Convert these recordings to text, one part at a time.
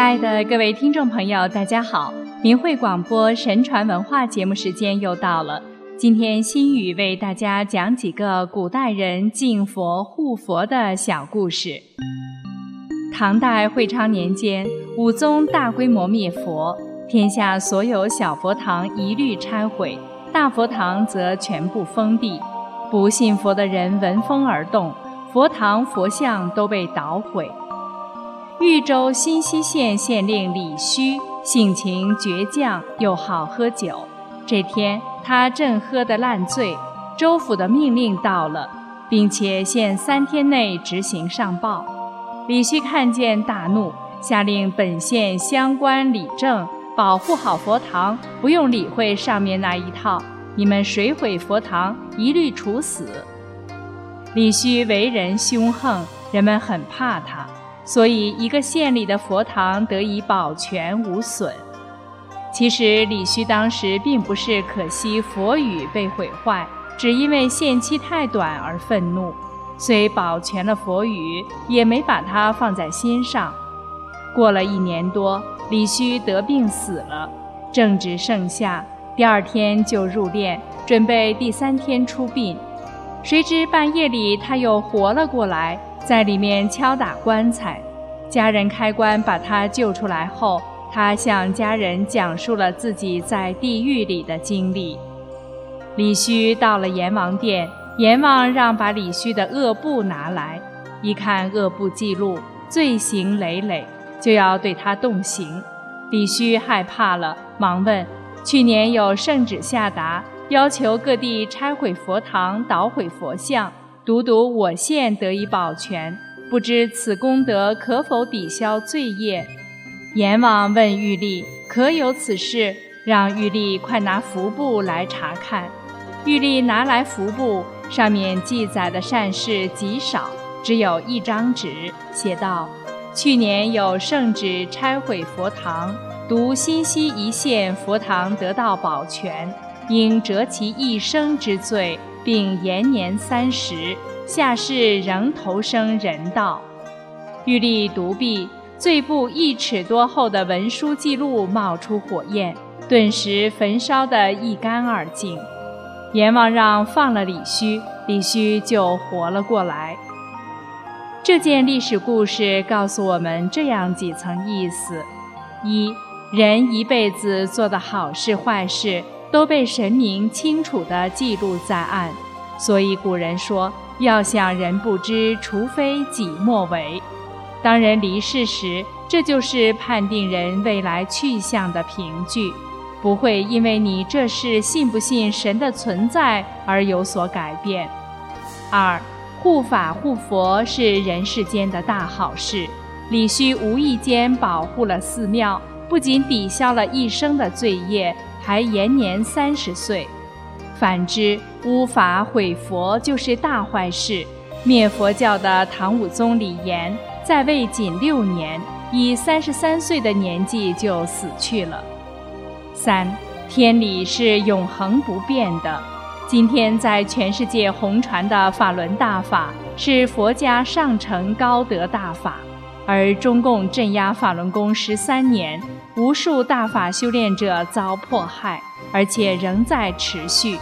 亲爱的各位听众朋友，大家好！明慧广播神传文化节目时间又到了。今天心语为大家讲几个古代人敬佛护佛的小故事。唐代会昌年间，武宗大规模灭佛，天下所有小佛堂一律拆毁，大佛堂则全部封闭。不信佛的人闻风而动，佛堂佛像都被捣毁。豫州新溪县县令李须性情倔强，又好喝酒。这天，他正喝得烂醉，州府的命令到了，并且限三天内执行上报。李须看见大怒，下令本县乡官理政保护好佛堂，不用理会上面那一套。你们谁毁佛堂，一律处死。李须为人凶横，人们很怕他，所以一个县里的佛堂得以保全无损。其实李须当时并不是可惜佛语被毁坏，只因为限期太短而愤怒，虽保全了佛语，也没把它放在心上。过了一年多，李须得病死了，正值盛夏，第二天就入殓，准备第三天出殡。谁知半夜里他又活了过来，在里面敲打棺材，家人开棺把他救出来后。他向家人讲述了自己在地狱里的经历。李须到了阎王殿，阎王让把李须的恶簿拿来，一看恶簿记录，罪行累累，就要对他动刑。李须害怕了，忙问：“去年有圣旨下达，要求各地拆毁佛堂、捣毁佛像，独独我县得以保全，不知此功德可否抵消罪业？”阎王问玉帝：“可有此事？”让玉帝快拿符簿来查看。玉帝拿来符簿，上面记载的善事极少，只有一张纸，写道：“去年有圣旨拆毁佛堂，独新溪一县佛堂得到保全，应折其一生之罪，并延年三十，下世仍投生人道。”玉立独臂。最部一尺多厚的文书记录冒出火焰，顿时焚烧得一干二净。阎王让放了李须，李须就活了过来。这件历史故事告诉我们这样几层意思：一人一辈子做的好事坏事都被神明清楚地记录在案，所以古人说要想人不知，除非己莫为。当人离世时，这就是判定人未来去向的凭据，不会因为你这事信不信神的存在而有所改变。二，护法护佛是人世间的大好事，李须无意间保护了寺庙，不仅抵消了一生的罪业，还延年三十岁。反之，污法毁佛就是大坏事。灭佛教的唐武宗李炎。在位仅六年，以三十三岁的年纪就死去了。三，天理是永恒不变的。今天在全世界红传的法轮大法，是佛家上乘高德大法。而中共镇压法轮功十三年，无数大法修炼者遭迫害，而且仍在持续。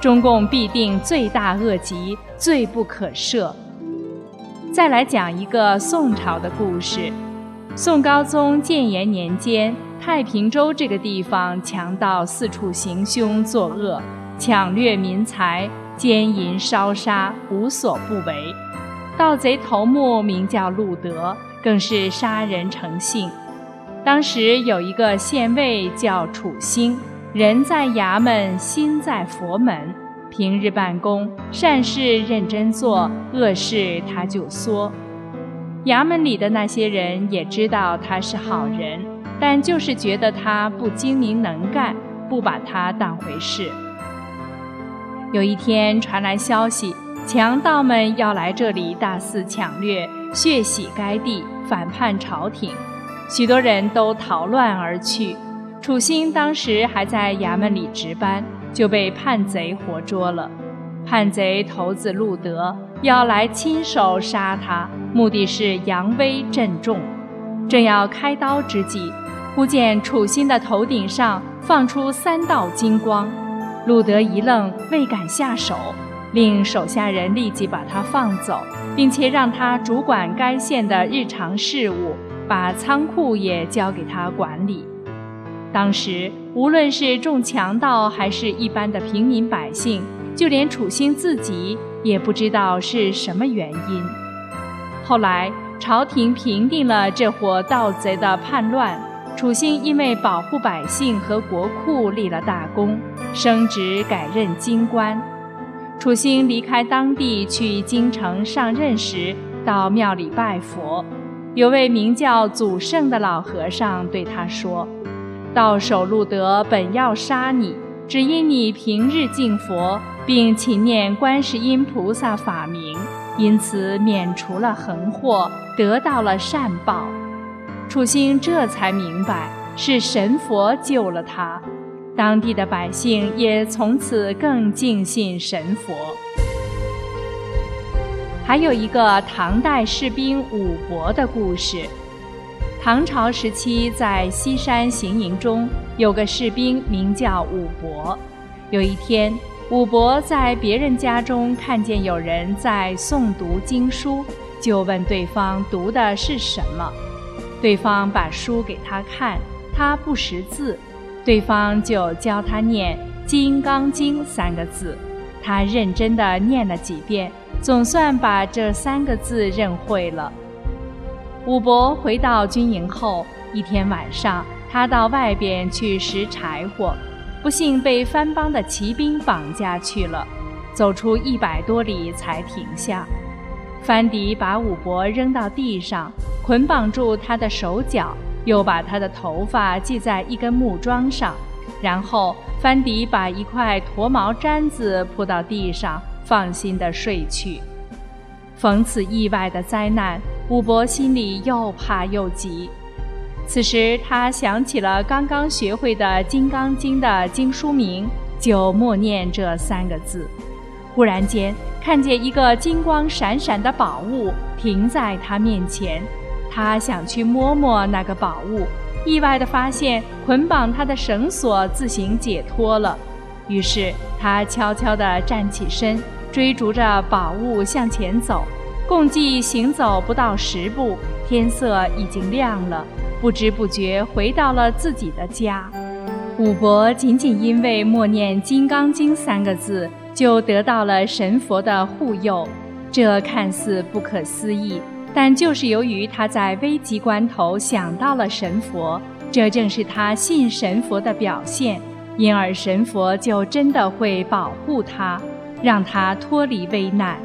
中共必定罪大恶极，罪不可赦。再来讲一个宋朝的故事。宋高宗建炎年间，太平州这个地方强盗四处行凶作恶，抢掠民财，奸淫烧杀，无所不为。盗贼头目名叫陆德，更是杀人成性。当时有一个县尉叫楚兴，人在衙门，心在佛门。平日办公，善事认真做，恶事他就说。衙门里的那些人也知道他是好人，但就是觉得他不精明能干，不把他当回事。有一天传来消息，强盗们要来这里大肆抢掠，血洗该地，反叛朝廷，许多人都逃乱而去。楚兴当时还在衙门里值班。就被叛贼活捉了。叛贼头子陆德要来亲手杀他，目的是扬威震众。正要开刀之际，忽见楚兴的头顶上放出三道金光。路德一愣，未敢下手，令手下人立即把他放走，并且让他主管该县的日常事务，把仓库也交给他管理。当时，无论是众强盗还是一般的平民百姓，就连楚兴自己也不知道是什么原因。后来，朝廷平定了这伙盗贼的叛乱，楚兴因为保护百姓和国库立了大功。升职改任京官，楚兴离开当地去京城上任时，到庙里拜佛。有位名叫祖圣的老和尚对他说：“道守路德本要杀你，只因你平日敬佛，并勤念观世音菩萨法名，因此免除了横祸，得到了善报。”楚兴这才明白，是神佛救了他。当地的百姓也从此更敬信神佛。还有一个唐代士兵武伯的故事。唐朝时期，在西山行营中有个士兵名叫武伯。有一天，武伯在别人家中看见有人在诵读经书，就问对方读的是什么。对方把书给他看，他不识字。对方就教他念《金刚经》三个字，他认真地念了几遍，总算把这三个字认会了。武伯回到军营后，一天晚上，他到外边去拾柴火，不幸被番邦的骑兵绑架去了。走出一百多里才停下，番迪把武伯扔到地上，捆绑住他的手脚。又把他的头发系在一根木桩上，然后范迪把一块驼毛毡子铺到地上，放心地睡去。逢此意外的灾难，武伯心里又怕又急。此时他想起了刚刚学会的《金刚经》的经书名，就默念这三个字。忽然间，看见一个金光闪闪的宝物停在他面前。他想去摸摸那个宝物，意外地发现捆绑他的绳索自行解脱了。于是他悄悄地站起身，追逐着宝物向前走。共计行走不到十步，天色已经亮了，不知不觉回到了自己的家。武伯仅仅因为默念《金刚经》三个字，就得到了神佛的护佑，这看似不可思议。但就是由于他在危急关头想到了神佛，这正是他信神佛的表现，因而神佛就真的会保护他，让他脱离危难。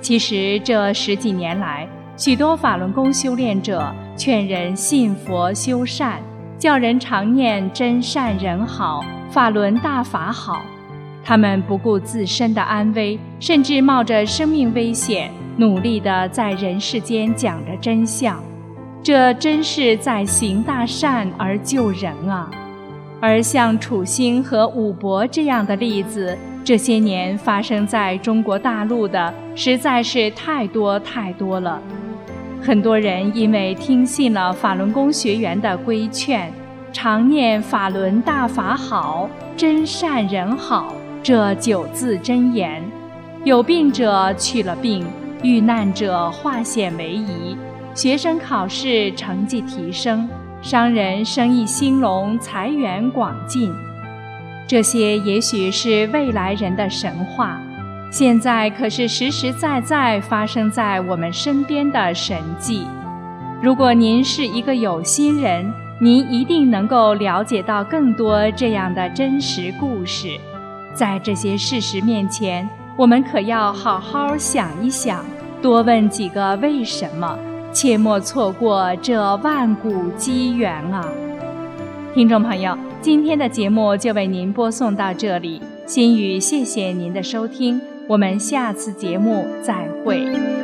其实这十几年来，许多法轮功修炼者劝人信佛修善，叫人常念真善人好，法轮大法好。他们不顾自身的安危，甚至冒着生命危险。努力地在人世间讲着真相，这真是在行大善而救人啊！而像楚兴和武伯这样的例子，这些年发生在中国大陆的实在是太多太多了。很多人因为听信了法轮功学员的规劝，常念“法轮大法好，真善人好”这九字真言，有病者去了病。遇难者化险为夷，学生考试成绩提升，商人生意兴隆，财源广进。这些也许是未来人的神话，现在可是实实在在发生在我们身边的神迹。如果您是一个有心人，您一定能够了解到更多这样的真实故事。在这些事实面前，我们可要好好想一想。多问几个为什么，切莫错过这万古机缘啊！听众朋友，今天的节目就为您播送到这里，心语谢谢您的收听，我们下次节目再会。